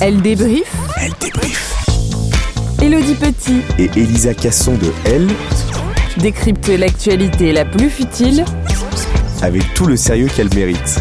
Elle débrief. Elle débrief. Elodie Petit Et Elisa Casson de Elle, décrypte l'actualité la plus futile avec tout le sérieux qu'elle mérite.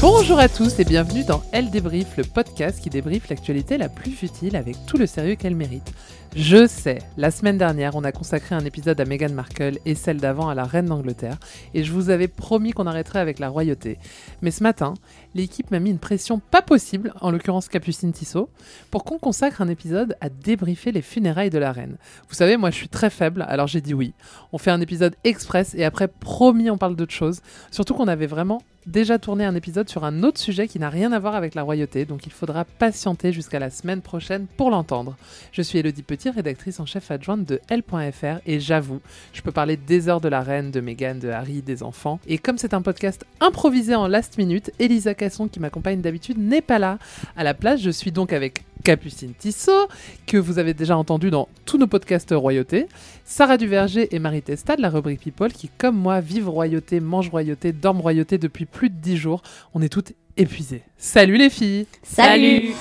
Bonjour à tous et bienvenue dans Elle débrief, le podcast qui débriefe l'actualité la plus futile avec tout le sérieux qu'elle mérite. Je sais, la semaine dernière, on a consacré un épisode à Meghan Markle et celle d'avant à la reine d'Angleterre, et je vous avais promis qu'on arrêterait avec la royauté. Mais ce matin, l'équipe m'a mis une pression pas possible, en l'occurrence Capucine Tissot, pour qu'on consacre un épisode à débriefer les funérailles de la reine. Vous savez, moi je suis très faible, alors j'ai dit oui. On fait un épisode express et après, promis, on parle d'autre chose. Surtout qu'on avait vraiment déjà tourné un épisode sur un autre sujet qui n'a rien à voir avec la royauté, donc il faudra patienter jusqu'à la semaine prochaine pour l'entendre. Je suis Elodie Petit, rédactrice en chef adjointe de L.fr, et j'avoue, je peux parler des heures de la reine, de Meghan, de Harry, des enfants. Et comme c'est un podcast improvisé en last minute, Elisa Casson, qui m'accompagne d'habitude, n'est pas là. À la place, je suis donc avec Capucine Tissot, que vous avez déjà entendu dans tous nos podcasts royauté, Sarah Duverger et Marie Testa de la rubrique People, qui, comme moi, vivent royauté, mangent royauté, dorment royauté depuis plus de 10 jours. On est toutes épuisées. Salut les filles Salut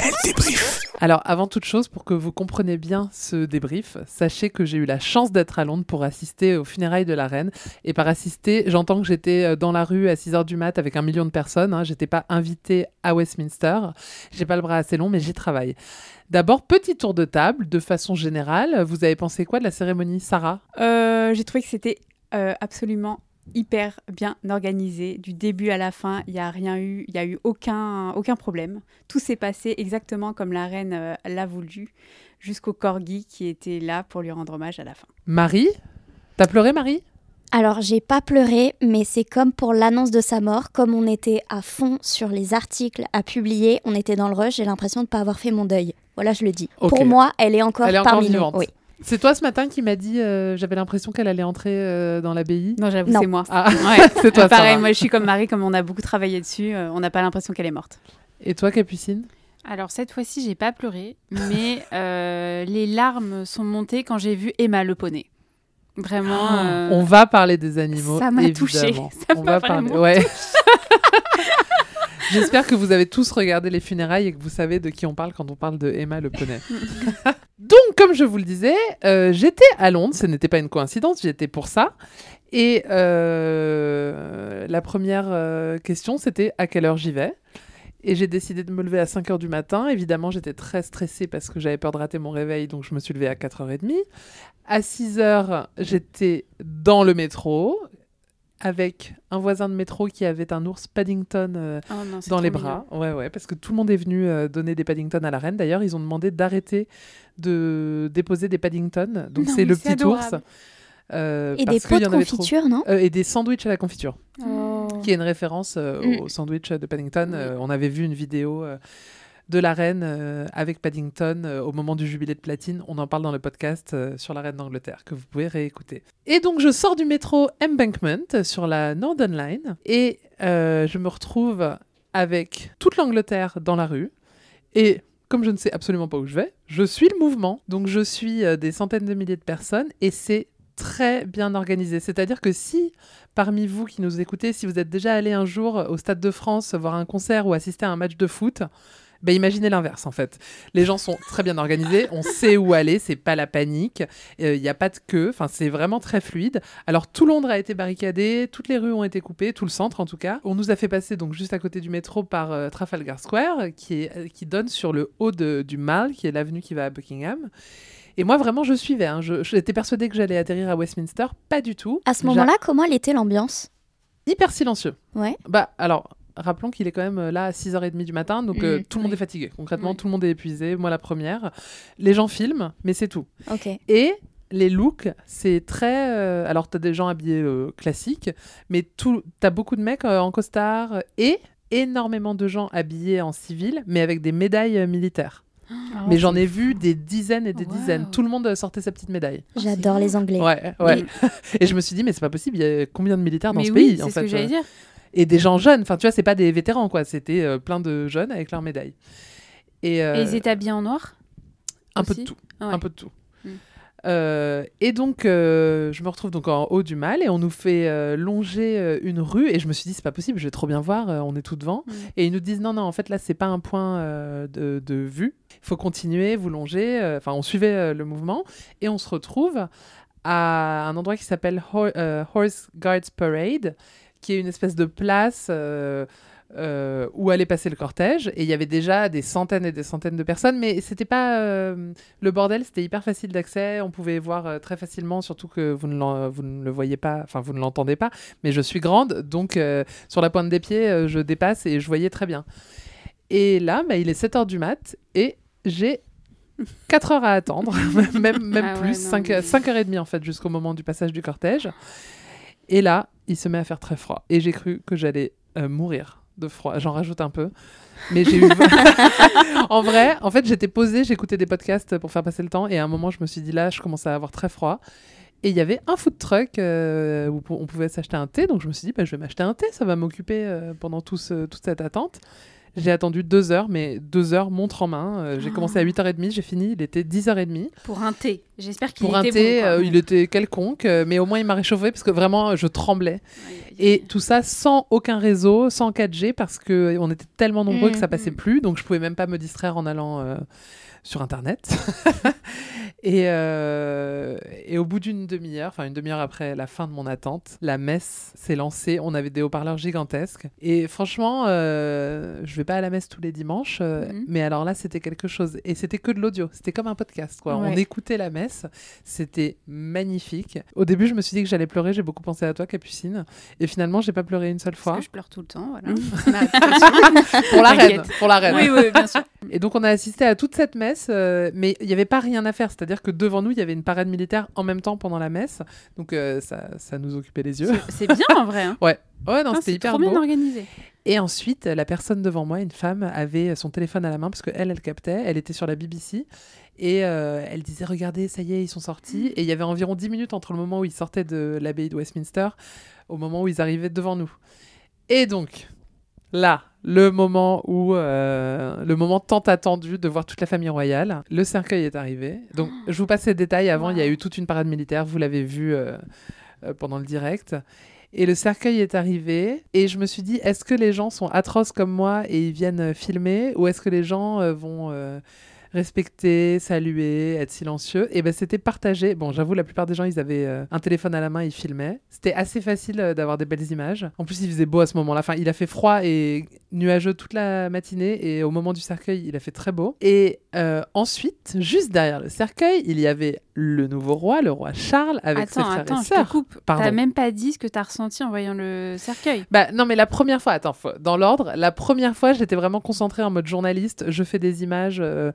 Elle débrief. Alors, avant toute chose, pour que vous compreniez bien ce débrief, sachez que j'ai eu la chance d'être à Londres pour assister aux funérailles de la reine. Et par assister, j'entends que j'étais euh, dans la rue à 6h du mat avec un million de personnes. Hein. J'étais pas invitée à Westminster. J'ai pas le bras assez long, mais j'y travaille. D'abord, petit tour de table, de façon générale. Vous avez pensé quoi de la cérémonie, Sarah? Euh, J'ai trouvé que c'était euh, absolument hyper bien organisé du début à la fin. Il n'y a rien eu, il y a eu aucun aucun problème. Tout s'est passé exactement comme la reine euh, l'a voulu, jusqu'au corgi qui était là pour lui rendre hommage à la fin. Marie? T'as pleuré, Marie? Alors, j'ai pas pleuré, mais c'est comme pour l'annonce de sa mort. Comme on était à fond sur les articles à publier, on était dans le rush, j'ai l'impression de pas avoir fait mon deuil. Voilà, je le dis. Pour moi, elle est encore Elle est encore parmi nous. Oui. C'est toi ce matin qui m'a dit, euh, j'avais l'impression qu'elle allait entrer euh, dans l'abbaye Non, j'avoue, Non. c'est moi. Ah, Ouais. c'est toi, Pareil, Sarah. moi je suis comme Marie, comme on a beaucoup travaillé dessus, euh, on n'a pas l'impression qu'elle est morte. Et toi, Capucine? Alors cette fois-ci, j'ai pas pleuré, mais euh, les larmes sont montées quand j'ai vu Emma le poney. Vraiment. euh, On va parler des animaux. ça m'a touchée. Ça On m'a va parler. Ouais. J'espère que vous avez tous regardé les funérailles et que vous savez de qui on parle quand on parle de Emma le poney. Donc, comme je vous le disais, euh, j'étais à Londres. Ce n'était pas une coïncidence, j'étais pour ça. Et euh, la première euh, question, c'était à quelle heure j'y vais? Et j'ai décidé de me lever à 5h du matin. Évidemment, j'étais très stressée parce que j'avais peur de rater mon réveil, donc je me suis levée à 4h30. À 6h, j'étais dans le métro. Avec un voisin de métro qui avait un ours Paddington euh, Oh non, c'est dans les mignon. bras. Ouais, ouais, parce que tout le monde est venu euh, donner des Paddington à la reine. D'ailleurs, ils ont demandé d'arrêter de déposer des Paddington. Donc Non, c'est le petit ours. euh, Et parce des pots de trop. confiture, non? Euh, et des sandwichs à la confiture, Oh. qui est une référence euh, Mm. au sandwich de Paddington. Euh, on avait vu une vidéo euh, de la reine euh, avec Paddington euh, au moment du jubilé de platine. On en parle dans le podcast euh, sur la reine d'Angleterre que vous pouvez réécouter. Et donc je sors du métro Embankment sur la Northern Line et je me retrouve avec toute l'Angleterre dans la rue et comme je ne sais absolument pas où je vais, je suis le mouvement. Donc je suis des centaines de milliers de personnes et c'est très bien organisé. C'est-à-dire que si parmi vous qui nous écoutez, si vous êtes déjà allé un jour au Stade de France voir un concert ou assister à un match de foot, ben imaginez l'inverse en fait. Les gens sont très bien organisés, on sait où aller, c'est pas la panique, il n'y a pas de queue, enfin c'est vraiment très fluide. Alors tout Londres a été barricadé, toutes les rues ont été coupées, tout le centre en tout cas. On nous a fait passer donc juste à côté du métro par euh, Trafalgar Square qui, est, euh, qui donne sur le haut de- du Mall, qui est l'avenue qui va à Buckingham. Et moi vraiment je suivais, hein. j'étais persuadée que j'allais atterrir à Westminster, pas du tout. À ce moment-là, comment elle était l'ambiance? Hyper silencieux. Ouais. Bah alors, rappelons qu'il est quand même euh, là à 6h30 du matin, donc euh, Mm, tout le monde oui. est fatigué. Concrètement, Oui. tout le monde est épuisé, moi la première. Les gens filment, mais c'est tout. Et les looks, c'est très... euh, alors, t'as des gens habillés euh, classiques, mais tout, t'as beaucoup de mecs euh, en costard et énormément de gens habillés en civil, mais avec des médailles euh, militaires. Oh, mais j'en ai vu des dizaines et des Wow. dizaines. Tout le monde sortait sa petite médaille. J'adore les Anglais. Ouais, ouais. Mais- et je me suis dit, mais c'est pas possible, il y a combien de militaires dans Mais ce oui, pays c'est ce fait que j'allais dire. Et des gens jeunes. Enfin, tu vois, c'est pas des vétérans, quoi. C'était euh, plein de jeunes avec leurs médailles. Et, euh, Et ils étaient habillés en noir un peu de tout. Ah ouais. Un peu de tout. Mm. Euh, et donc, je me retrouve donc en haut du mal et on nous fait longer une rue. Et je me suis dit, c'est pas possible, je vais trop bien voir, on est tout devant. Mm. Et ils nous disent, non, non, en fait, là, c'est pas un point de, de vue. Il faut continuer, vous longer. Enfin, on suivait le mouvement et on se retrouve à un endroit qui s'appelle Ho- Horse Guards Parade, qui est une espèce de place euh, euh, où allait passer le cortège. Et il y avait déjà des centaines et des centaines de personnes, mais c'était pas euh, le bordel, c'était hyper facile d'accès. On pouvait voir euh, très facilement, surtout que vous ne, vous ne le voyez pas, enfin vous ne l'entendez pas. Mais je suis grande, donc sur la pointe des pieds, je dépasse et je voyais très bien. Et là, bah, il est 7 heures du mat et j'ai 4 heures à attendre, même, même Ah ouais, plus, non, 5, mais- 5h30 en fait, jusqu'au moment du passage du cortège. Et là, il se met à faire très froid. Et j'ai cru que j'allais euh, mourir de froid. J'en rajoute un peu. Mais j'ai eu. en vrai, en fait, j'étais posée, j'écoutais des podcasts pour faire passer le temps. Et à un moment, je me suis dit, là, je commence à avoir très froid. Et il y avait un food truck euh, où on pouvait s'acheter un thé. Donc je me suis dit, bah, je vais m'acheter un thé. Ça va m'occuper euh, pendant tout ce- toute cette attente. J'ai attendu deux heures, mais deux heures, montre en main. Euh, j'ai commencé à 8h30, j'ai fini, il était 10h30. Pour un thé. J'espère qu'il Pour un était thé, bon. euh, il était quelconque, euh, mais au moins il m'a réchauffé parce que vraiment je tremblais. Aïe, aïe, aïe. Et tout ça sans aucun réseau, sans 4G, parce que on était tellement nombreux que ça passait mm. plus, donc je pouvais même pas me distraire en allant sur Internet. et, euh, et au bout d'une demi-heure, enfin une demi-heure après la fin de mon attente, la messe s'est lancée. On avait des haut-parleurs gigantesques. Et franchement, euh, je vais pas à la messe tous les dimanches, euh, Mhm. mais alors là, c'était quelque chose. Et c'était que de l'audio. C'était comme un podcast, quoi. On écoutait la messe. C'était magnifique. Au début, je me suis dit que j'allais pleurer. J'ai beaucoup pensé à toi, Capucine. Et finalement, j'ai pas pleuré une seule Parce fois. que je pleure tout le temps, voilà. Pour la reine. Pour la reine. oui, oui, bien sûr. Et donc on a assisté à toute cette messe, euh, mais il n'y avait pas rien à faire. C'est-à-dire que devant nous, il y avait une parade militaire en même temps pendant la messe. Donc euh, ça, ça nous occupait les yeux. C'est- bien en vrai. hein. Ouais, ouais, non, Putain, c'était hyper trop bien beau. organisé. Et ensuite, la personne devant moi, une femme, avait son téléphone à la main parce qu'elle, elle captait. Elle était sur la BBC. Et euh, elle disait Regardez, ça y est, ils sont sortis. Et il y avait environ 10 minutes entre le moment où ils sortaient de l'abbaye de Westminster au moment où ils arrivaient devant nous. Et donc, là, le moment où. euh, le moment tant attendu de voir toute la famille royale. Le cercueil est arrivé. Donc, je vous passe les détails. Avant, il y a eu toute une parade militaire. Vous l'avez vu euh, euh, pendant le direct. Et le cercueil est arrivé et je me suis dit, est-ce que les gens sont atroces comme moi et ils viennent filmer? Ou est-ce que les gens vont respecter, saluer, être silencieux Et ben c'était partagé. Bon, j'avoue, la plupart des gens, ils avaient euh, un téléphone à la main, ils filmaient. C'était assez facile euh, d'avoir des belles images. En plus, il faisait beau à ce moment-là. Enfin, il a fait froid et nuageux toute la matinée et au moment du cercueil, il a fait très beau. Et euh, ensuite, juste derrière le cercueil, il y avait le nouveau roi, le roi Charles, avec attends, ses frères attends, et je te sœurs. coupe. T'as même pas dit ce que t'as ressenti en voyant le cercueil. Bah non mais la première fois, attends, faut- dans l'ordre, la première fois j'étais vraiment concentrée en mode journaliste, je fais des images euh,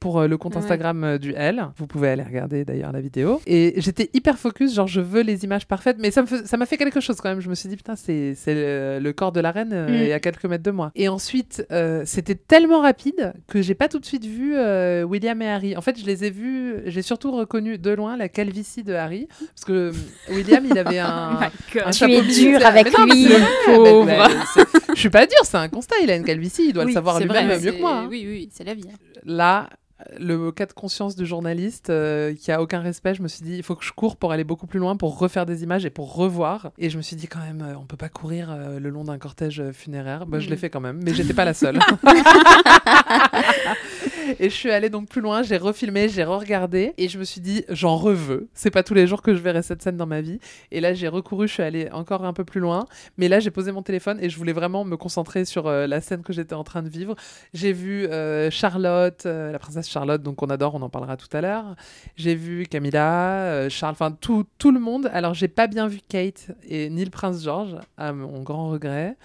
pour euh, le compte Ouais. Instagram euh, du L, vous pouvez aller regarder d'ailleurs la vidéo, et j'étais hyper focus, genre je veux les images parfaites, mais ça m'a fait quelque chose quand même, je me suis dit putain c'est le, le corps de la reine euh, Mm. et à quelques mètres de moi. Et ensuite euh, c'était tellement rapide que j'ai pas tout de suite vu euh, William et Harry. En fait je les ai vus, j'ai surtout reconnu de loin la calvitie de Harry, parce que euh, William il avait un... un Tu es dur avec Mais non, lui, c'est- pauvre. Je suis pas dur, c'est un constat. Il a une calvitie, il doit le savoir lui-même mieux que moi. hein. Oui, oui, c'est la vie. hein. Là, le cas de conscience du journaliste euh, qui a aucun respect, je me suis dit, il faut que je cours pour aller beaucoup plus loin, pour refaire des images et pour revoir. Et je me suis dit, quand même, euh, on peut pas courir euh, le long d'un cortège funéraire. Bah, Je Mm. l'ai fait quand même, mais j'étais pas la seule. et je suis allée donc plus loin, j'ai refilmé, j'ai re-regardé et je me suis dit, j'en reveux. C'est pas tous les jours que je verrai cette scène dans ma vie. Et là, j'ai recouru, je suis allée encore un peu plus loin. Mais là, j'ai posé mon téléphone et je voulais vraiment me concentrer sur euh, la scène que j'étais en train de vivre. J'ai vu euh, Charlotte, euh, la princesse Charlotte, donc on adore, on en parlera tout à l'heure. J'ai vu Camilla, Charles, enfin tout, tout le monde. Alors, j'ai pas bien vu Kate et ni le prince George, à mon grand regret.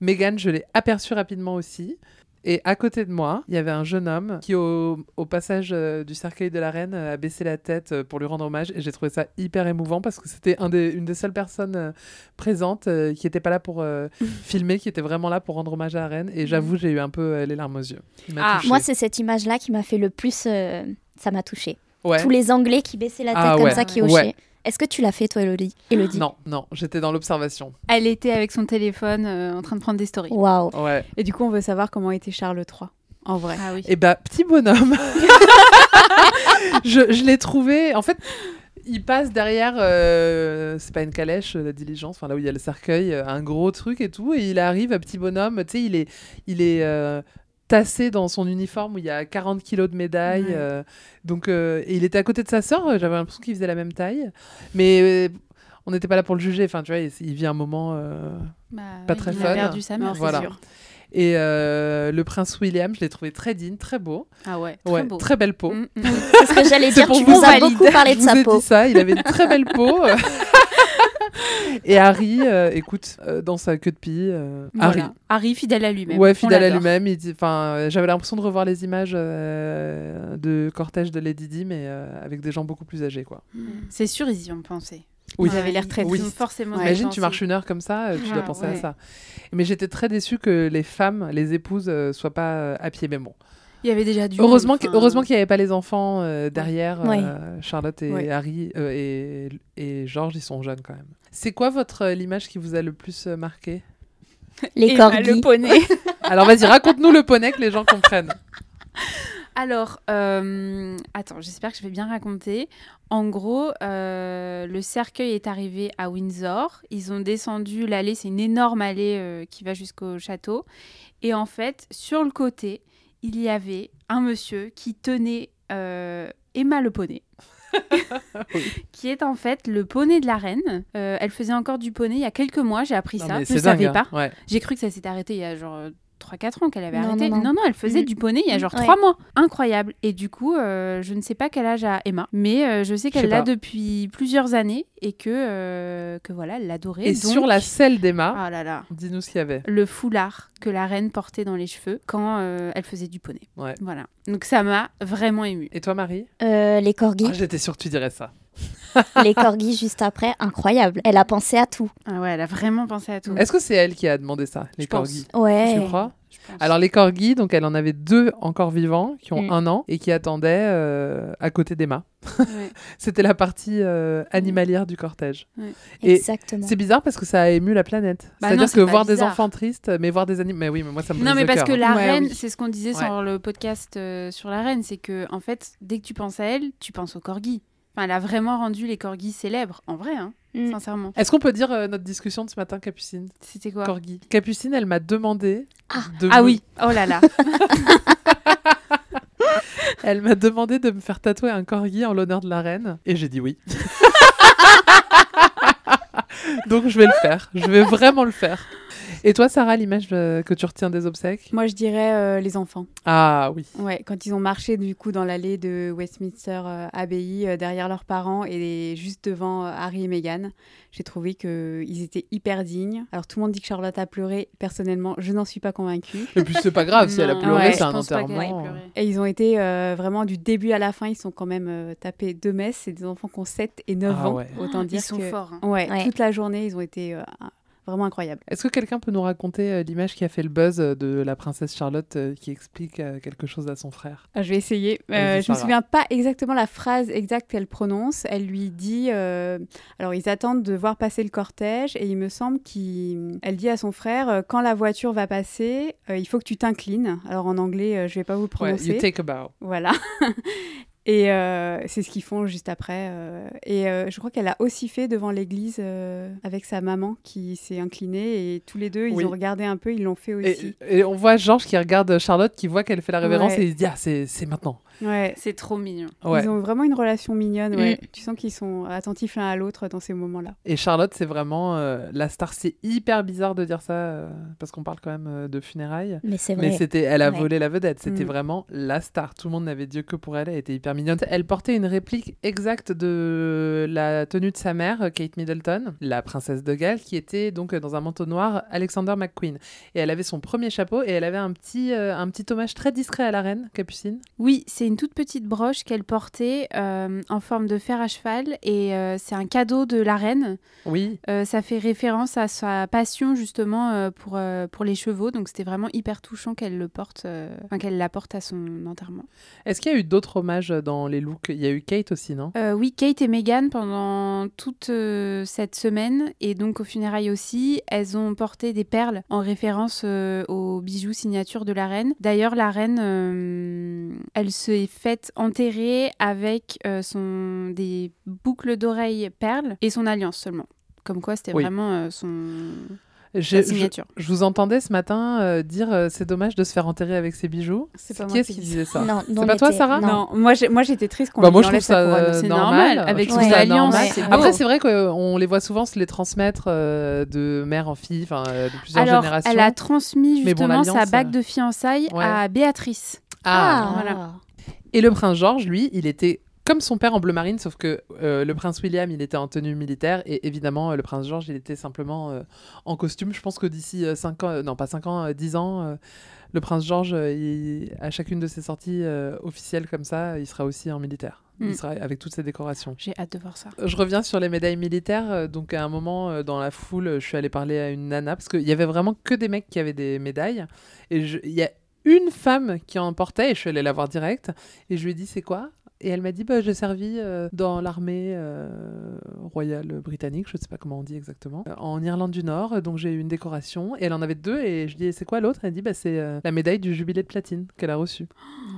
Meghan, je l'ai aperçu rapidement aussi. Et à côté de moi, il y avait un jeune homme qui, au, au passage euh, du cercueil de la reine, euh, a baissé la tête euh, pour lui rendre hommage. Et j'ai trouvé ça hyper émouvant parce que c'était un des, une des seules personnes présentes qui n'était pas là pour filmer, qui était vraiment là pour rendre hommage à la reine. Et j'avoue, j'ai eu un peu les larmes aux yeux. Ah. Moi, c'est cette image-là qui m'a fait le plus. ça m'a touchée. Ouais. Tous les Anglais qui baissaient la tête Ah comme ouais. ça, qui Ouais. Est-ce que tu l'as fait, toi, Elodie, Elodie? Non, non, j'étais dans l'observation. Elle était avec son téléphone euh, en train de prendre des stories. Waouh. Ouais. Et du coup, on veut savoir comment était Charles III, en vrai. Ah oui. Et bah, petit bonhomme. je je l'ai trouvé. En fait, il passe derrière. euh, c'est pas une calèche, euh, la diligence, enfin là où il y a le cercueil, un gros truc et tout. Et il arrive, un petit bonhomme. Tu sais, il est, il est euh, tassé dans son uniforme où il y a 40 kilos de médailles. Ouais. euh, donc, euh, et il était à côté de sa sœur. euh, J'avais l'impression qu'il faisait la même taille. Mais. euh, on n'était pas là pour le juger, enfin tu vois, il, il vit un moment euh, Bah, pas oui, très il fun. a perdu sa mère, Voilà. c'est sûr. Et euh, le prince William, je l'ai trouvé très digne, très beau. Ah ouais, très ouais, beau. très belle peau. Mm, mm. C'est ce que j'allais dire. pour Tu vous nous as beaucoup parlé de Je vous sa ai peau. dit ça, il avait une très belle peau. Et Harry, euh, écoute, euh, dans sa queue de pie, euh, Voilà. Harry. Harry, fidèle à lui-même. Ouais, fidèle à lui-même. Enfin, euh, j'avais l'impression de revoir les images euh, de cortège de Lady Di, mais euh, avec des gens beaucoup plus âgés, quoi. C'est sûr, ils y ont pensé. Oui. Ils avaient l'air très Oui. Forcément. Imagine, dû tu marches une heure comme ça, tu Ah, dois penser à ouais. ça. Mais j'étais très déçue que les femmes, les épouses, soient pas à pied. Mais bon, Il y avait déjà du. heureusement heureusement qu'il n'y avait pas les enfants euh, derrière. Ouais. euh, Charlotte et Ouais. Harry euh, et, et Georges, ils sont jeunes quand même. C'est quoi votre euh, l'image qui vous a le plus euh, marqué? Les Emma, corgis. le poney. Alors vas-y, raconte-nous le poney que les gens comprennent. Alors, euh, attends, j'espère que je vais bien raconter. En gros, euh, le cercueil est arrivé à Windsor. Ils ont descendu l'allée, c'est une énorme allée euh, qui va jusqu'au château. Et en fait, sur le côté, il y avait un monsieur qui tenait euh, Emma le poney. qui est en fait le poney de la reine. Euh, elle faisait encore du poney il y a quelques mois, j'ai appris Non, ça. Je ne savais dingue, hein. pas. Ouais. J'ai cru que ça s'était arrêté il y a genre 3-4 ans qu'elle avait Non, arrêté. non, non. elle faisait Mm. du poney il y a genre Ouais. 3 mois. Incroyable. Et du coup, euh, je ne sais pas quel âge a Emma, mais euh, je sais qu'elle l'a depuis plusieurs années et que, euh, que voilà, elle l'adorait. Et Donc- sur la selle d'Emma, Ah là là. dis-nous ce qu'il y avait. Le foulard que la reine portait dans les cheveux quand euh, elle faisait du poney. Ouais. Voilà. Donc ça m'a vraiment émue. Et toi, Marie? Euh, les corgis. Ah, J'étais sûre que tu dirais ça. les corgis juste après, incroyable. Elle a pensé à tout. Ah ouais, elle a vraiment pensé à tout. Est-ce que c'est elle qui a demandé ça, les Je pense. corgis? Ouais. Tu crois? Je pense. Alors les corgis, donc elle en avait deux encore vivants qui ont Mm. un an et qui attendaient euh, à côté d'Emma. Ouais. C'était la partie euh, animalière du cortège. Ouais. Et Exactement. C'est bizarre parce que ça a ému la planète. Bah C'est-à-dire c'est que voir des enfants tristes, mais voir des animaux. Mais oui, mais moi ça me Non, mais parce cœur, que la Ouais, reine, oui. c'est ce qu'on disait Ouais. sur le podcast euh, sur la reine, c'est que en fait, dès que tu penses à elle, tu penses aux corgis. Enfin, elle a vraiment rendu les corgis célèbres, en vrai, hein, Mm. sincèrement. Est-ce qu'on peut dire euh, notre discussion de ce matin, Capucine? C'était quoi? Corgi. Capucine, elle m'a demandé. de Ah me- oui, oh là là. Elle m'a demandé de me faire tatouer un corgi en l'honneur de la reine. Et j'ai dit oui. Donc je vais le faire. Je vais vraiment le faire. Et toi, Sarah, l'image euh, que tu retiens des obsèques? Moi, je dirais euh, les enfants. Ah oui. Ouais, quand ils ont marché du coup dans l'allée de Westminster euh, Abbey euh, derrière leurs parents et juste devant euh, Harry et Meghan, j'ai trouvé qu'ils étaient hyper dignes. Alors tout le monde dit que Charlotte a pleuré. Personnellement, je n'en suis pas convaincue. Et puis c'est pas grave, si elle a pleuré, ouais, c'est un enterrement. Et ils ont été euh, vraiment du début à la fin, ils sont quand même euh, tapés deux messes. C'est des enfants qui ont 7 et 9 Ah ans. ouais. Autant dire Ils sont que... forts. hein. Ouais, Ouais. toute la journée, ils ont été euh, vraiment incroyables. Est-ce que quelqu'un peut nous raconter euh, l'image qui a fait le buzz euh, de la princesse Charlotte euh, qui explique quelque chose à son frère? Ah, je vais essayer. Je me Sarah. souviens pas exactement la phrase exacte qu'elle prononce. Elle lui dit. alors, ils attendent de voir passer le cortège et il me semble qu'elle dit à son frère quand la voiture va passer, il faut que tu t'inclines. Alors, en anglais, je vais pas vous le Ouais, prononcer. you take a bow. Voilà. Et euh, c'est ce qu'ils font juste après. euh. Et euh, je crois qu'elle a aussi fait devant l'église avec sa maman qui s'est inclinée. Et tous les deux, ils Oui. ont regardé un peu, ils l'ont fait aussi. Et, et on voit Georges qui regarde Charlotte, qui voit qu'elle fait la révérence Ouais. et il se dit Ah, c'est c'est maintenant. Ouais. C'est trop mignon. Ouais. Ils ont vraiment une relation mignonne. Ouais. Mm. Tu sens qu'ils sont attentifs l'un à l'autre dans ces moments-là. Et Charlotte, c'est vraiment euh, la star. C'est hyper bizarre de dire ça euh, parce qu'on parle quand même euh, de funérailles. Mais c'est vrai. Mais c'était, elle a Ouais. volé la vedette. C'était Mm. vraiment la star. Tout le monde n'avait Dieu que pour elle. Elle était hyper mignonne. Elle portait une réplique exacte de la tenue de sa mère, Kate Middleton, la princesse de Galles, qui était donc dans un manteau noir, Alexander McQueen. Et elle avait son premier chapeau et elle avait un petit, euh, un petit hommage très discret à la reine, Capucine. Oui, c'est une toute petite broche qu'elle portait euh, en forme de fer à cheval et euh, c'est un cadeau de la reine. Oui. Euh, ça fait référence à sa passion justement pour, pour les chevaux, donc c'était vraiment hyper touchant qu'elle le porte, enfin qu'elle la porte à son enterrement. Est-ce qu'il y a eu d'autres hommages dans les looks? Il y a eu Kate aussi, non? Oui, Kate et Meghan pendant toute cette semaine et donc au funérailles aussi, elles ont porté des perles en référence aux bijoux signature de la reine. D'ailleurs, la reine, elle s'est faite enterrer avec euh, son des boucles d'oreilles perles et son alliance seulement. Comme quoi, c'était Oui. vraiment euh, son Je, signature. je vous entendais ce matin euh, dire euh, c'est dommage de se faire enterrer avec ses bijoux. C'est pas Qui est-ce qui qui dis disait ça Non, C'est non, pas toi, Sarah Non, moi, j'ai- moi j'étais triste qu'on Bah, lui moi, je trouve enlève sa ça couronne. C'est normal. normal, avec son alliance. Après, c'est vrai qu'on les voit souvent se les transmettre euh, de mère en fille, enfin euh, de plusieurs Alors, générations. elle a transmis bon, justement sa bague de fiançailles ouais. à Béatrice. Ah. voilà. Et le prince George, lui, il était comme son père en bleu marine, sauf que euh, le prince William, il était en tenue militaire, et évidemment, euh, le prince George, il était simplement euh, en costume. Je pense que d'ici 5 ans, non pas 5 ans, 10 ans, le prince George, il- à chacune de ses sorties officielles comme ça, il sera aussi en militaire. Mm. Il sera avec toutes ses décorations. J'ai hâte de voir ça. Je reviens sur les médailles militaires. Donc, à un moment, dans la foule, je suis allée parler à une nana parce qu'il y avait vraiment que des mecs qui avaient des médailles. Et il y a une femme qui en portait et je suis allée la voir direct. Et je lui ai dit, c'est quoi? Et elle m'a dit, bah, j'ai servi euh, dans l'armée euh, royale britannique, je ne sais pas comment on dit exactement, euh, en Irlande du Nord. Donc j'ai eu une décoration. Et elle en avait deux. Et je lui dis, c'est quoi l'autre? Elle dit, bah, c'est la médaille du jubilé de platine qu'elle a reçue.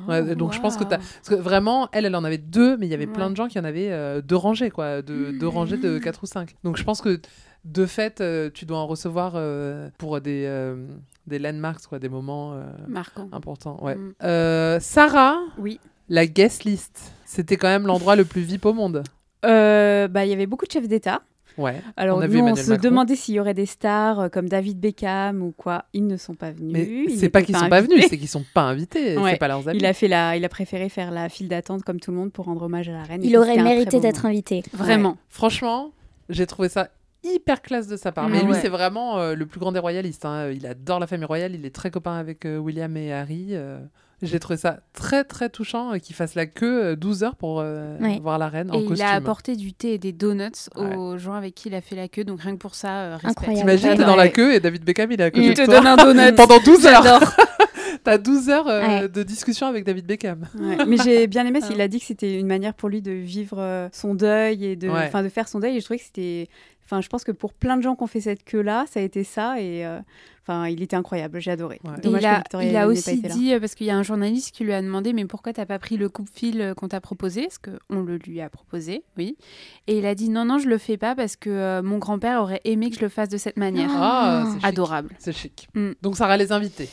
Ouais, donc je pense que t'as... Parce que vraiment, elle, elle en avait deux, mais il y avait plein de gens qui en avaient deux rangées, quoi. De, deux rangées de quatre ou cinq. Donc je pense que, de fait, euh, tu dois en recevoir euh, pour des, euh, des landmarks, quoi, des moments euh, Marquant. importants. Ouais. Mm. Euh, Sarah, Oui. la guest list, c'était quand même l'endroit le plus VIP au monde. Euh, bah, il y avait beaucoup de chefs d'État. Ouais. Alors On a nous, vu on se Macron. demandait s'il y aurait des stars euh, comme David Beckham ou quoi. Ils ne sont pas venus. Mais c'est pas qu'ils sont pas venus, c'est qu'ils sont pas invités. Ouais. C'est pas leurs amis. Il a fait la, il a préféré faire la file d'attente comme tout le monde pour rendre hommage à la reine. Il aurait mérité d'être invité. Vraiment. Franchement, j'ai trouvé ça hyper classe de sa part. Ah Mais lui, ouais. c'est vraiment euh, le plus grand des royalistes. hein. Il adore la famille royale. Il est très copain avec euh, William et Harry. euh. J'ai trouvé ça très, très touchant euh, qu'il fasse la queue euh, 12 heures pour euh, Ouais. voir la reine en Et il costume. a apporté du thé et des donuts Ouais. aux gens avec qui il a fait la queue, donc rien que pour ça, euh, respect. Incroyable. T'imagines, t'es Ouais. dans la queue et David Beckham, il est à côté Il de te toi donne un donut. pendant 12 heures. T'as 12 heures euh, Ouais. de discussion avec David Beckham. Ouais. Mais j'ai bien aimé, il a dit que c'était une manière pour lui de vivre euh, son deuil et de, Ouais. de faire son deuil. Et je trouvais que c'était, enfin, je pense que pour plein de gens qui ont fait cette queue-là, ça a été ça. Et euh, enfin, il était incroyable. J'ai adoré. Ouais. Et Dommage il que a, Victoria il a n'ait pas aussi été dit, euh, parce qu'il y a un journaliste qui lui a demandé, mais pourquoi t'as pas pris le coupe-fil euh, qu'on t'a proposé? Parce qu'on le lui a proposé, oui. Et il a dit, non, non, je le fais pas parce que euh, mon grand-père aurait aimé que je le fasse de cette manière. Ah, c'est chic. Adorable. C'est chic. Mm. Donc Sarah les invités.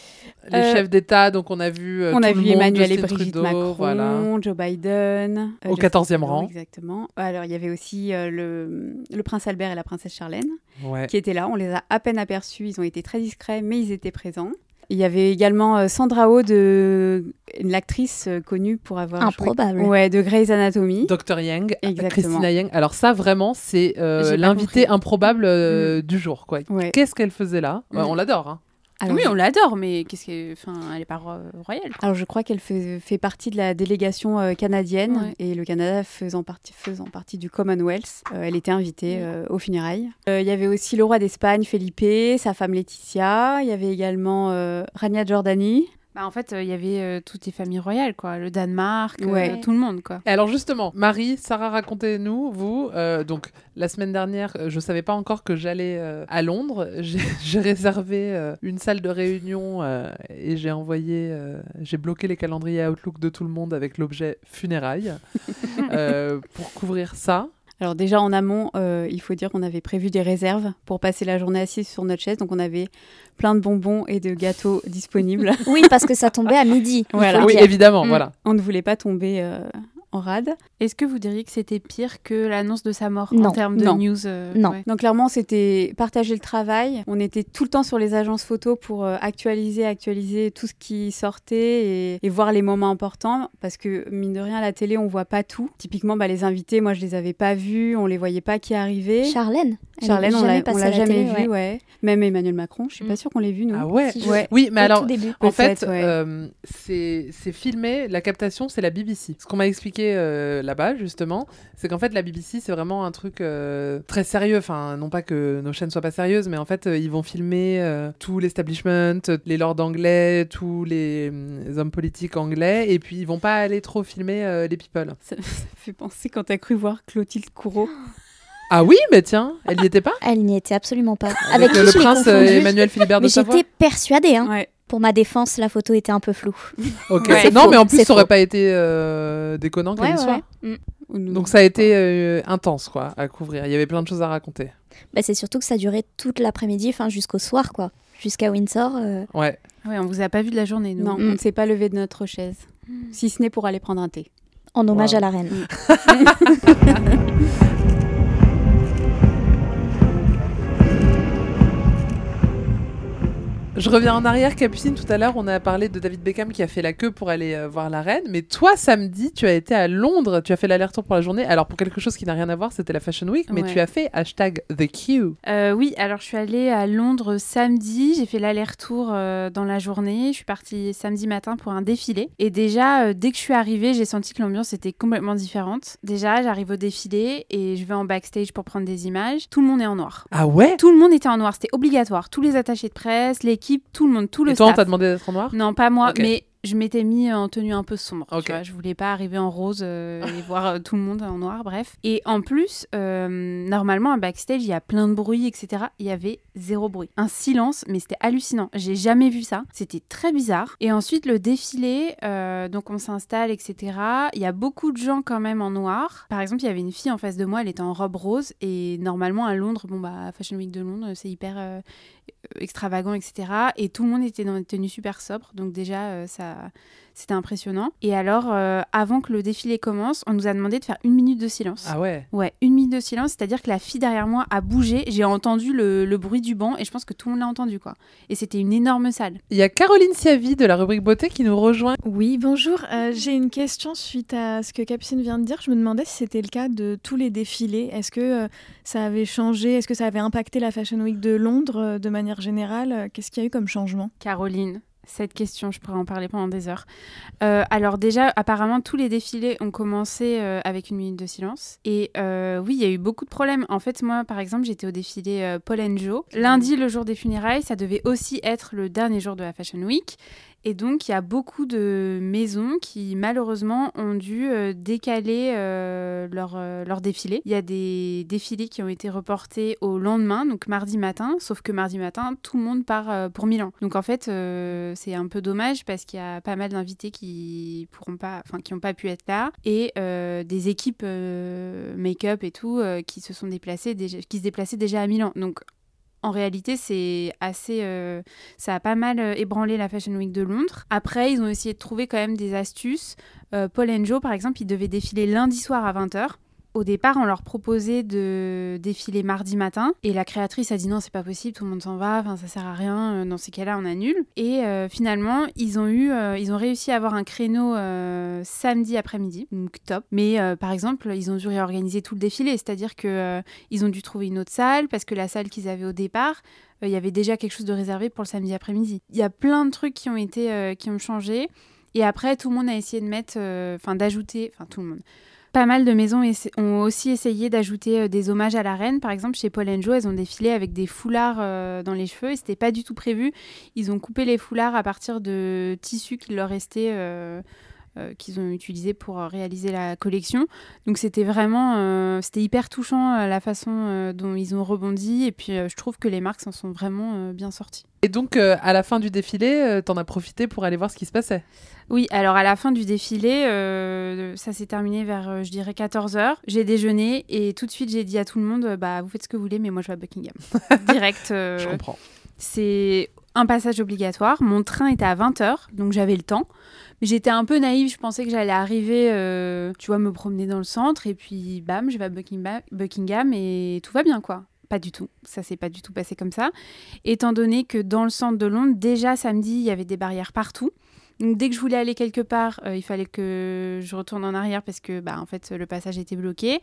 Les Euh, chefs d'État, donc on a vu euh, On tout a le vu monde, Emmanuel et Brigitte Trudeau, Macron, voilà. Joe Biden. Au Justin 14e Trudeau, rang. Exactement. Alors, il y avait aussi euh, le, le prince Albert et la princesse Charlène. Ouais. qui étaient là. On les a à peine aperçus. Ils ont été très discrets, mais ils étaient présents. Il y avait également euh, Sandra Oh, de l'actrice euh, connue pour avoir Improbable. joué ouais, de Grey's Anatomy. Dr Yang, Exactement. Christina Yang. Alors ça vraiment c'est euh, l'invité improbable euh, du jour quoi. Ouais. Qu'est-ce qu'elle faisait là? Mm. On l'adore. Hein. Alors, oui, on l'adore, mais qu'est-ce que, enfin, elle est pas ro- royale. quoi. Alors je crois qu'elle fait, fait partie de la délégation euh, canadienne Ouais. et le Canada faisant partie, faisant partie du Commonwealth, euh, elle était invitée euh, aux funérailles. Il y avait aussi le roi d'Espagne, Felipe, sa femme Laetitia. Il y avait également Rania Giordani. Bah, en fait, euh, il y avait euh, toutes les familles royales, quoi. Le Danemark, euh, tout le monde, quoi. Alors justement, Marie, Sarah, racontez-nous, vous, euh, donc la semaine dernière, euh, je savais pas encore que j'allais euh, à Londres. J'ai j'ai réservé euh, une salle de réunion euh, et j'ai envoyé, euh, j'ai bloqué les calendriers Outlook de tout le monde avec l'objet funérailles euh, pour couvrir ça. Alors déjà en amont, euh, il faut dire qu'on avait prévu des réserves pour passer la journée assise sur notre chaise, donc on avait plein de bonbons et de gâteaux disponibles. Oui, parce que ça tombait à midi. Voilà. Oui, évidemment, Mm. voilà. On ne voulait pas tomber euh, en rade. Est-ce que vous diriez que c'était pire que l'annonce de sa mort Non. en termes de Non. news euh, Non. ouais. Donc clairement, c'était partager le travail. On était tout le temps sur les agences photos pour euh, actualiser, actualiser tout ce qui sortait et, et voir les moments importants. Parce que mine de rien, à la télé, on voit pas tout. Typiquement, bah, les invités, moi, je les avais pas vus, on les voyait pas qui arrivaient. Charlène. Charlène, on jamais l'a jamais télé, vu, ouais. Même Emmanuel Macron, je suis pas Mm. sûre qu'on l'ait vu, nous. Ah ouais. Si, je- Ouais. Oui, mais Au alors. En fait, euh, c'est c'est filmé, la captation, c'est la BBC. Ce qu'on m'a expliqué euh, là-bas, justement, c'est qu'en fait, la BBC, c'est vraiment un truc euh, très sérieux. Enfin, non pas que nos chaînes soient pas sérieuses, mais en fait, euh, ils vont filmer euh, tout l'establishment, les lords anglais, tous les, les hommes politiques anglais, et puis ils vont pas aller trop filmer euh, les people. Ça, ça fait penser quand t'as cru voir Clotilde Courreau. Ah oui, mais tiens, elle y était pas? Elle n'y était absolument pas. Avec, Avec, le prince Emmanuel Philibert de Mais Savoie j'étais persuadée. Hein. Ouais. Pour ma défense, la photo était un peu floue. Ok. Ouais. Non, faux, mais en plus, ça aurait pas été euh, déconnant comme Ouais. Mm. Donc ça a été euh, intense, quoi, à couvrir. Il y avait plein de choses à raconter. Bah, c'est surtout que ça durait toute l'après-midi, enfin jusqu'au soir, quoi. Jusqu'à Windsor. euh, Ouais. Ouais, on vous a pas vu de la journée, nous. Non, Mm. on ne s'est pas levé de notre chaise. Si ce n'est pour aller prendre un thé. en hommage Wow. à la reine. Je reviens en arrière, Capucine. Tout à l'heure, on a parlé de David Beckham qui a fait la queue pour aller euh, voir la reine. Mais toi, samedi, tu as été à Londres. Tu as fait l'aller-retour pour la journée. Alors, pour quelque chose qui n'a rien à voir, c'était la Fashion Week. Mais Ouais. tu as fait hashtag The Q. Euh, oui, alors je suis allée à Londres samedi, j'ai fait l'aller-retour euh, dans la journée, je suis partie samedi matin pour un défilé. Et déjà, dès que je suis arrivée, j'ai senti que l'ambiance était complètement différente. Déjà, j'arrive au défilé et je vais en backstage pour prendre des images. Tout le monde est en noir. Ah ouais? Tout le monde était en noir, c'était obligatoire. Tous les attachés de presse, l'équipe, tout le monde, tout le Et toi, on staff. t'a demandé d'être en noir Non, pas moi, mais je m'étais mis en tenue un peu sombre. tu Ok. vois. je voulais pas arriver en rose euh, et voir euh, tout le monde en noir, bref. Et en plus, euh, normalement, un backstage, il y a plein de bruit, etc. Il y avait zéro bruit. Un silence, mais c'était hallucinant. J'ai jamais vu ça. C'était très bizarre. Et ensuite, le défilé, donc on s'installe, etc. Il y a beaucoup de gens quand même en noir. Par exemple, il y avait une fille en face de moi, elle était en robe rose. Et normalement, à Londres, bon, bah, Fashion Week de Londres, c'est hyper extravagant, etc. Et tout le monde était dans des tenues super sobres. Donc déjà, euh, ça, c'était impressionnant. Et alors, euh, avant que le défilé commence, on nous a demandé de faire une minute de silence. Ah ouais Ouais, une minute de silence, c'est-à-dire que la fille derrière moi a bougé. J'ai entendu le, le bruit du banc et je pense que tout le monde l'a entendu, quoi. Et c'était une énorme salle. Il y a Caroline Siavi de la rubrique beauté qui nous rejoint. Oui, bonjour. Euh, J'ai une question suite à ce que Capucine vient de dire. Je me demandais si c'était le cas de tous les défilés. Est-ce que euh, ça avait changé? Est-ce que ça avait impacté la Fashion Week de Londres euh, de manière générale? Qu'est-ce qu'il y a eu comme changement? Caroline, cette question, je pourrais en parler pendant des heures. Euh, alors déjà, apparemment, tous les défilés ont commencé euh, avec une minute de silence. Et euh, oui, il y a eu beaucoup de problèmes. En fait, moi, par exemple, j'étais au défilé Paul Joe. Lundi, le jour des funérailles, ça devait aussi être le dernier jour de la Fashion Week. Et donc, il y a beaucoup de maisons qui, malheureusement, ont dû euh, décaler euh, leur, euh, leur défilé. Il y a des défilés qui ont été reportés au lendemain, donc mardi matin, sauf que mardi matin, tout le monde part pour Milan. Donc, en fait, c'est un peu dommage parce qu'il y a pas mal d'invités qui pourront pas, n'ont pas pu être là et des équipes make-up et tout qui se sont déplacées, déjà, qui se déplaçaient déjà à Milan. En réalité, c'est assez. euh, ça a pas mal euh, ébranlé la Fashion Week de Londres. Après, ils ont essayé de trouver quand même des astuces. Euh, Paul Joe, par exemple, il devait défiler lundi soir à 20h. Au départ, on leur proposait de défiler mardi matin et la créatrice a dit non, c'est pas possible, tout le monde s'en va, ça sert à rien, euh, dans ces cas-là, on annule. Et euh, finalement, ils ont eu, euh, ils ont réussi à avoir un créneau samedi après-midi, donc top. Mais par exemple, ils ont dû réorganiser tout le défilé, c'est-à-dire que ils ont dû trouver une autre salle parce que la salle qu'ils avaient au départ, il y avait déjà quelque chose de réservé pour le samedi après-midi. Il y a plein de trucs qui ont été, qui ont changé. Et après, tout le monde a essayé de mettre, enfin d'ajouter, enfin tout le monde. Pas mal de maisons ont aussi essayé d'ajouter euh, des hommages à la reine. Par exemple, chez Paul Jo, elles ont défilé avec des foulards euh, dans les cheveux et c'était pas du tout prévu. Ils ont coupé les foulards à partir de tissus qui leur restaient, euh, qu'ils ont utilisés pour euh, réaliser la collection. Donc c'était vraiment, euh, c'était hyper touchant la façon dont ils ont rebondi et puis je trouve que les marques s'en sont vraiment bien sorties. Et donc, à la fin du défilé, t'en as profité pour aller voir ce qui se passait? Oui, alors à la fin du défilé, ça s'est terminé vers, je dirais, 14h. J'ai déjeuné et tout de suite, j'ai dit à tout le monde, bah, vous faites ce que vous voulez, mais moi, je vais à Buckingham. Direct. Je comprends. C'est un passage obligatoire. Mon train était à 20h, donc j'avais le temps. Mais j'étais un peu naïve, je pensais que j'allais arriver, euh, tu vois, me promener dans le centre, et puis bam, je vais à Buckingham, et tout va bien, quoi. Pas du tout. Ça s'est pas du tout passé comme ça. Étant donné que dans le centre de Londres, déjà samedi, il y avait des barrières partout. Donc dès que je voulais aller quelque part, euh, il fallait que je retourne en arrière parce que bah, en fait le passage était bloqué.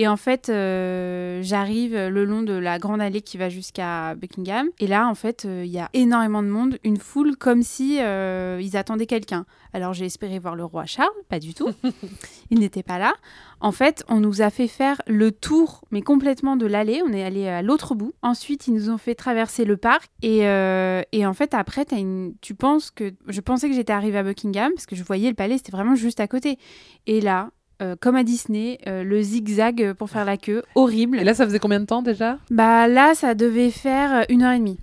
Et en fait, euh, j'arrive le long de la grande allée qui va jusqu'à Buckingham. Et là, en fait, euh, il y a énormément de monde, une foule comme si euh, ils attendaient quelqu'un. Alors j'ai espéré voir le roi Charles, pas du tout. il n'était pas là. En fait, on nous a fait faire le tour, mais complètement de l'allée. On est allé à l'autre bout. Ensuite, ils nous ont fait traverser le parc. Et, et en fait, après, as une... tu penses que. Je pensais que j'étais arrivée à Buckingham parce que je voyais le palais, c'était vraiment juste à côté. Et là. Euh, comme à Disney, euh, le zigzag pour faire la queue, horrible. Et là, ça faisait combien de temps déjà Bah là, ça devait faire euh, une heure et demie.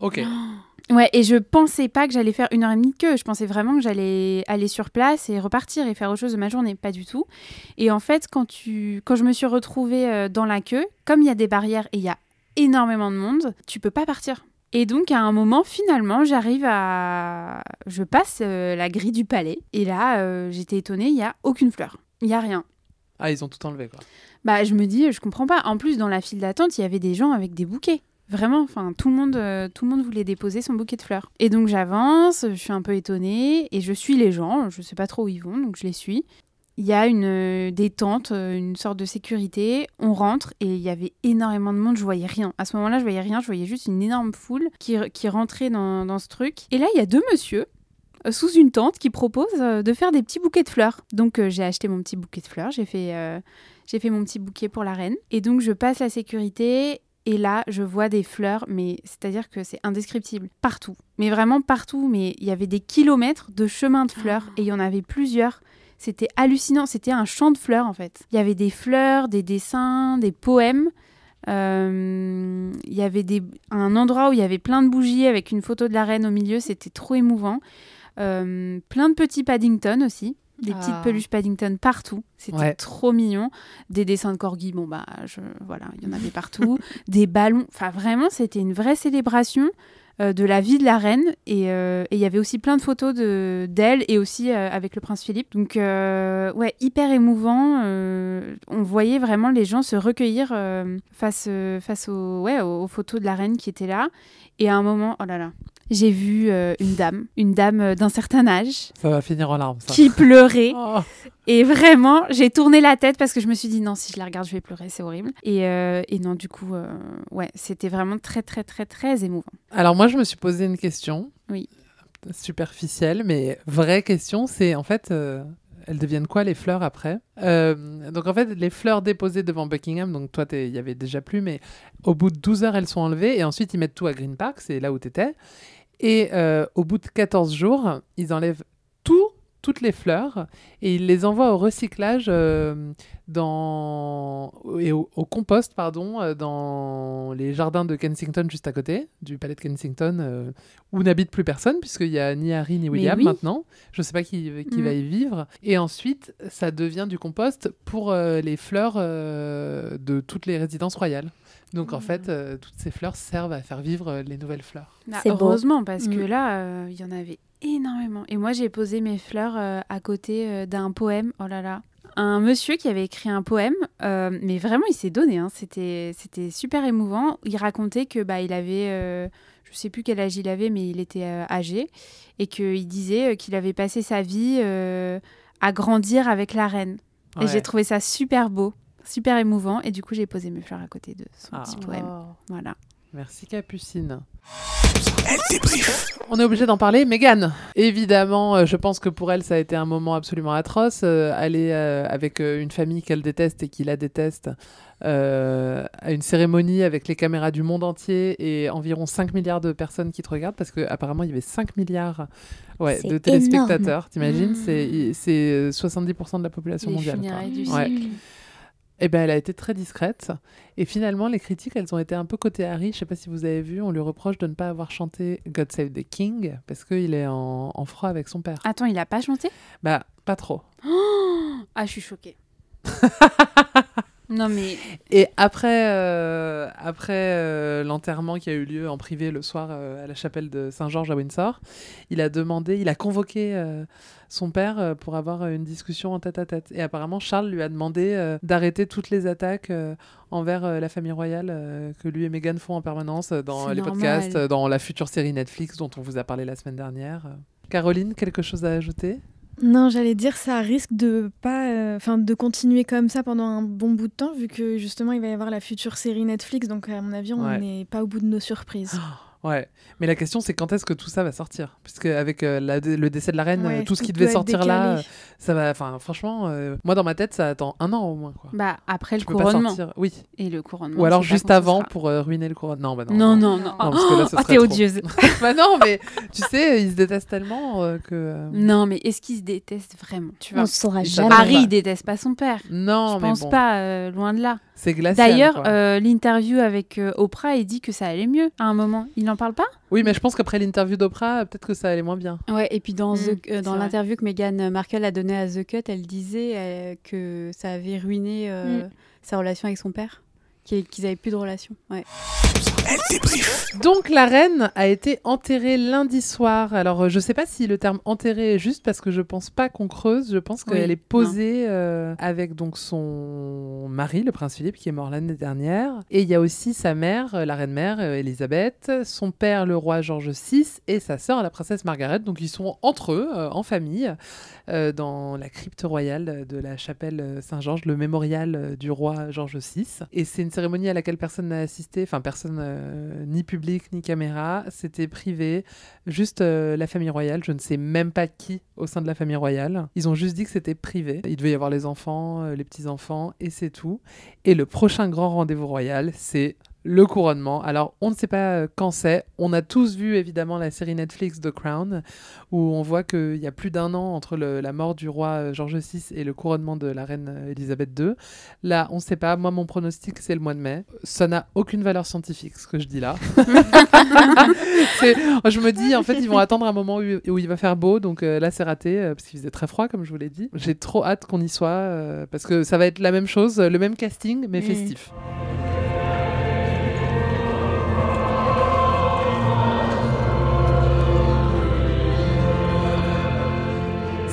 Ok. Ouais, et je pensais pas que j'allais faire une heure et demie de queue. Je pensais vraiment que j'allais aller sur place et repartir et faire autre chose de ma journée. Pas du tout. Et en fait, quand, tu... quand je me suis retrouvée dans la queue, comme il y a des barrières et il y a énormément de monde, tu peux pas partir. Et donc, à un moment, finalement, j'arrive à. Je passe euh, la grille du palais. Et là, euh, j'étais étonnée, il y a aucune fleur. Il y a rien. Ah, ils ont tout enlevé, quoi. Bah, je me dis, je comprends pas. En plus, dans la file d'attente, il y avait des gens avec des bouquets. Vraiment, enfin, tout le monde, euh, tout le monde voulait déposer son bouquet de fleurs. Et donc j'avance, je suis un peu étonnée et je suis les gens. Je sais pas trop où ils vont, donc je les suis. Il y a une euh, des tentes, euh, une sorte de sécurité. On rentre et il y avait énormément de monde. Je voyais rien. À ce moment-là, je voyais rien. Je voyais juste une énorme foule qui, qui rentrait dans, dans ce truc. Et là, il y a deux monsieur euh, sous une tente qui proposent euh, de faire des petits bouquets de fleurs. Donc euh, j'ai acheté mon petit bouquet de fleurs. J'ai fait euh, j'ai fait mon petit bouquet pour la reine. Et donc, je passe la sécurité. Et là, je vois des fleurs, mais c'est-à-dire que c'est indescriptible. Partout. Mais vraiment partout. Mais il y avait des kilomètres de chemin de fleurs. Et il y en avait plusieurs. C'était hallucinant. C'était un champ de fleurs, en fait. Il y avait des fleurs, des dessins, des poèmes. Euh, Il y avait des, un endroit où il y avait plein de bougies avec une photo de la reine au milieu. C'était trop émouvant. Euh, plein de petits Paddington aussi. Des Ah. petites peluches Paddington partout. C'était Ouais. trop mignon. Des dessins de corgi, bon bah je, voilà, il y en avait partout. des ballons. Enfin vraiment, c'était une vraie célébration euh, de la vie de la reine. Et euh, et il y avait aussi plein de photos de d'elle et aussi euh, avec le prince Philippe. Donc euh, ouais, hyper émouvant. Euh, on voyait vraiment les gens se recueillir euh, face euh, face aux ouais aux, aux photos de la reine qui étaient là. Et à un moment, oh là là. J'ai vu euh, une dame, une dame euh, d'un certain âge, Ça va finir en larmes, ça. qui pleurait. Oh. Et vraiment, j'ai tourné la tête parce que je me suis dit non, si je la regarde, je vais pleurer, c'est horrible. Et, euh, et non, du coup, euh, ouais, c'était vraiment très, très, très, très émouvant. Alors moi, je me suis posé une question. Oui. Superficielle, mais vraie question, c'est en fait, elles deviennent quoi les fleurs après? Euh, Donc en fait, les fleurs déposées devant Buckingham, donc toi, il y avait déjà plus, mais au bout de 12 heures, elles sont enlevées, et ensuite ils mettent tout à Green Park, c'est là où tu étais. Et euh, au bout de 14 jours, ils enlèvent tout, toutes les fleurs, et ils les envoient au recyclage euh, dans et au, au compost pardon euh, dans les jardins de Kensington juste à côté du palais de Kensington euh, où n'habite plus personne puisqu'il y a ni Harry ni William oui. maintenant je sais pas qui, qui Mm. va y vivre et ensuite ça devient du compost pour euh, les fleurs euh, de toutes les résidences royales donc en fait euh, toutes ces fleurs servent à faire vivre les nouvelles fleurs Bah, beau. heureusement, parce que Mm. là, euh, il y en avait énormément. Et moi, j'ai posé mes fleurs euh, à côté euh, d'un poème. Oh là là, un monsieur qui avait écrit un poème, euh, mais vraiment il s'est donné, hein, c'était c'était super émouvant. Il racontait que bah il avait, euh, je sais plus quel âge il avait, mais il était euh, âgé et qu'il disait qu'il avait passé sa vie euh, à grandir avec la reine. Et j'ai trouvé ça super beau, super émouvant, et du coup j'ai posé mes fleurs à côté de son Ah. petit poème. Voilà. Merci Capucine. On est obligé d'en parler. Megan, évidemment, euh, je pense que pour elle, ça a été un moment absolument atroce. euh, aller euh, avec euh, une famille qu'elle déteste et qui la déteste euh, à une cérémonie avec les caméras du monde entier et environ 5 milliards de personnes qui te regardent parce qu'apparemment, il y avait 5 milliards ouais, de téléspectateurs. T'imagines? Mmh. C'est i- C'est euh, 70% de la population Les mondiale. du Ouais. Eh ben, elle a été très discrète. Et finalement, les critiques, elles ont été un peu côté Harry. Je sais pas si vous avez vu, on lui reproche de ne pas avoir chanté God Save the King parce qu'il est en, en froid avec son père. Attends, il a pas chanté? Bah, pas trop. Ah, je suis choquée. non mais Et après, euh, après euh, l'enterrement qui a eu lieu en privé le soir euh, à la chapelle de Saint-Georges à Windsor, il a demandé, il a convoqué son père pour avoir une discussion en tête à tête. Et apparemment, Charles lui a demandé d'arrêter toutes les attaques envers la famille royale que lui et Meghan font en permanence dans les normal. podcasts, dans la future série Netflix dont on vous a parlé la semaine dernière. Caroline, quelque chose à ajouter? Non, j'allais dire ça risque de pas, euh, enfin de continuer comme ça pendant un bon bout de temps, vu que justement il va y avoir la future série Netflix, donc à mon avis on Ouais. n'est pas au bout de nos surprises. Ouais, mais la question c'est quand est-ce que tout ça va sortir? Puisque avec euh, la- le décès de la reine, Ouais, euh, tout ce qui devait sortir là, euh, ça va. Enfin, franchement, euh, moi dans ma tête, ça attend un an au moins. Quoi. bah après le Tu couronnement. sortir. Oui. Et le couronnement. Ou alors juste avant sera. pour euh, ruiner le couronnement. Non, bah non. Non, non, non. parce que là, ce Oh, serait t'es odieuse. bah non, mais tu sais, ils se détestent tellement euh, que. Non, mais est-ce qu'ils se détestent vraiment? Tu vois On ne saura jamais. pas. il déteste pas son père. Non, je mais pense bon, pas, euh, loin de là. C'est glacial. D'ailleurs, euh, l'interview avec euh, Oprah, il dit que ça allait mieux à un moment. Il n'en parle pas? Oui, mais je pense qu'après l'interview d'Oprah, peut-être que ça allait moins bien. Ouais, et puis dans, Mm, The- euh, dans l'interview que Meghan Markle a donnée à The Cut, elle disait euh, que ça avait ruiné euh, Mm. sa relation avec son père, qu'ils avaient plus de relation. Ouais. Donc la reine a été enterrée lundi soir. Alors euh, je sais pas si le terme enterrée est juste parce que je pense pas qu'on creuse. Je pense Oui, qu'elle est posée euh, avec donc son mari, le prince Philippe, qui est mort l'année dernière. Et il y a aussi sa mère, euh, la reine mère euh, Elisabeth, son père, le roi George VI, et sa sœur, la princesse Margaret. Donc ils sont entre eux, euh, en famille, euh, dans la crypte royale de la chapelle Saint-Georges, le mémorial euh, du roi George VI. Et c'est une cérémonie à laquelle personne n'a assisté, enfin personne, euh, ni public, ni caméra. C'était privé, juste la famille royale. Je ne sais même pas qui au sein de la famille royale. Ils ont juste dit que c'était privé. Il devait y avoir les enfants, les petits-enfants, et c'est tout. Et le prochain grand rendez-vous royal, c'est le couronnement. Alors, on ne sait pas euh, quand c'est. On a tous vu évidemment la série Netflix The Crown, où on voit qu'il y a plus d'un an entre le- la mort du roi euh, George VI et le couronnement de la reine euh, Elisabeth II. Là, on ne sait pas. Moi, mon pronostic, c'est le mois de mai. Ça n'a aucune valeur scientifique, ce que je dis là. Je me dis, en fait, ils vont attendre un moment où, où il va faire beau. Donc euh, là, c'est raté, euh, parce qu'il faisait très froid, comme je vous l'ai dit. J'ai trop hâte qu'on y soit, euh, parce que ça va être la même chose, le même casting, mais Mm. festif.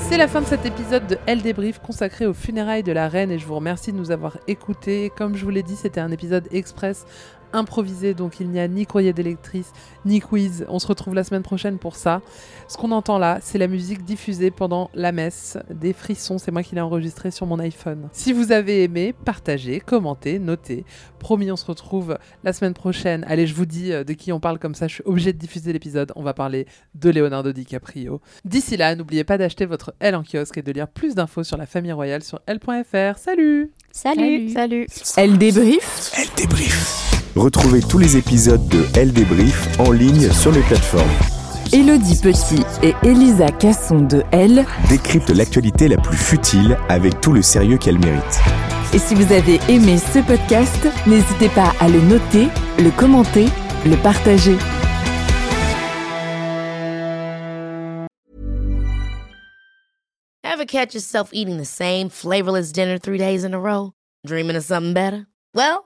C'est la fin de cet épisode de Elle consacré aux funérailles de la reine et je vous remercie de nous avoir écoutés. Comme je vous l'ai dit, c'était un épisode express improvisé, donc il n'y a ni courrier d'électrice, ni quiz. On se retrouve la semaine prochaine pour ça. Ce qu'on entend là, c'est la musique diffusée pendant la messe, des frissons, c'est moi qui l'ai enregistré sur mon iPhone. Si vous avez aimé, partagez, commentez, notez. Promis, on se retrouve la semaine prochaine. Allez, je vous dis euh, de qui on parle comme ça, je suis obligée de diffuser l'épisode. On va parler de Leonardo DiCaprio. D'ici là, n'oubliez pas d'acheter votre L en kiosque et de lire plus d'infos sur la famille royale sur L.fr. Salut Salut. Salut. Elle débrief. Elle débrief. Retrouvez tous les épisodes de Elle débrief en ligne sur les plateformes. Elodie Petit et Elisa Casson de Elle. Décrypte l'actualité la plus futile avec tout le sérieux qu'elle mérite. Et si vous avez aimé ce podcast, n'hésitez pas à le noter, le commenter, le partager. Ever catch yourself eating the same flavorless dinner three days in a row? Dreaming of something better? Well,